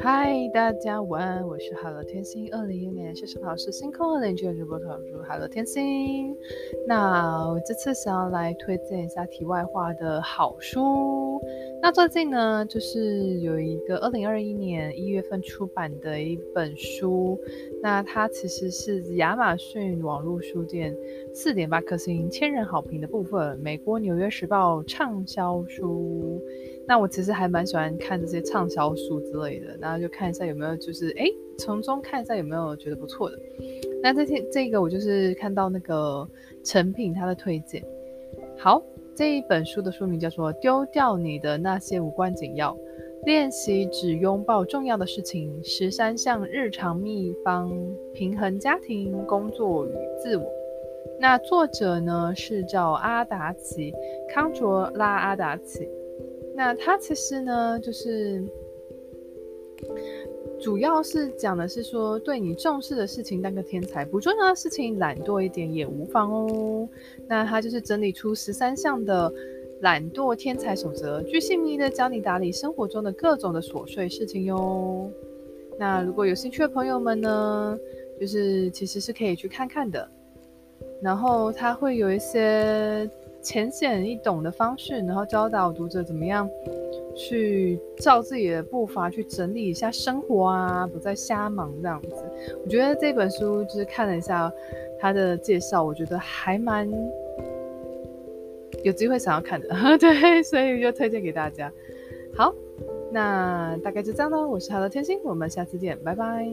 嗨，大家晚安，我是 Hello 天星，二零一六年学生考试星空二零九直播投入 Hello 天星。那我这次想要来推荐一下题外话的好书。那最近呢，就是有一个二零二一年一月份出版的一本书，那它其实是亚马逊网络书店四点八颗星千人好评的部分，美国纽约时报畅销书。那我其实还蛮喜欢看这些畅销书之类的，然后就看一下有没有就是哎，从中看一下有没有觉得不错的。那这天这个我就是看到那个成品它的推荐。好，这一本书的书名叫做《丢掉你的那些无关紧要》，练习只拥抱重要的事情，十三项日常秘方，平衡家庭、工作与自我。那作者呢是叫阿达奇，康卓拉阿达奇。那他其实呢，就是主要是讲的是说，对你重视的事情当个天才，不重要的事情懒惰一点也无妨哦。那他就是整理出十三项的懒惰天才守则，巨细靡的教你打理生活中的各种的琐碎事情哟。那如果有兴趣的朋友们呢，就是其实是可以去看看的。然后他会有一些。浅显易懂的方式，然后教导读者怎么样去照自己的步伐去整理一下生活啊，不再瞎忙这样子。我觉得这本书就是看了一下他的介绍，我觉得还蛮有机会想要看的，对，所以就推荐给大家。好，那大概就这样喽。我是 Hello 天星，我们下次见，拜拜。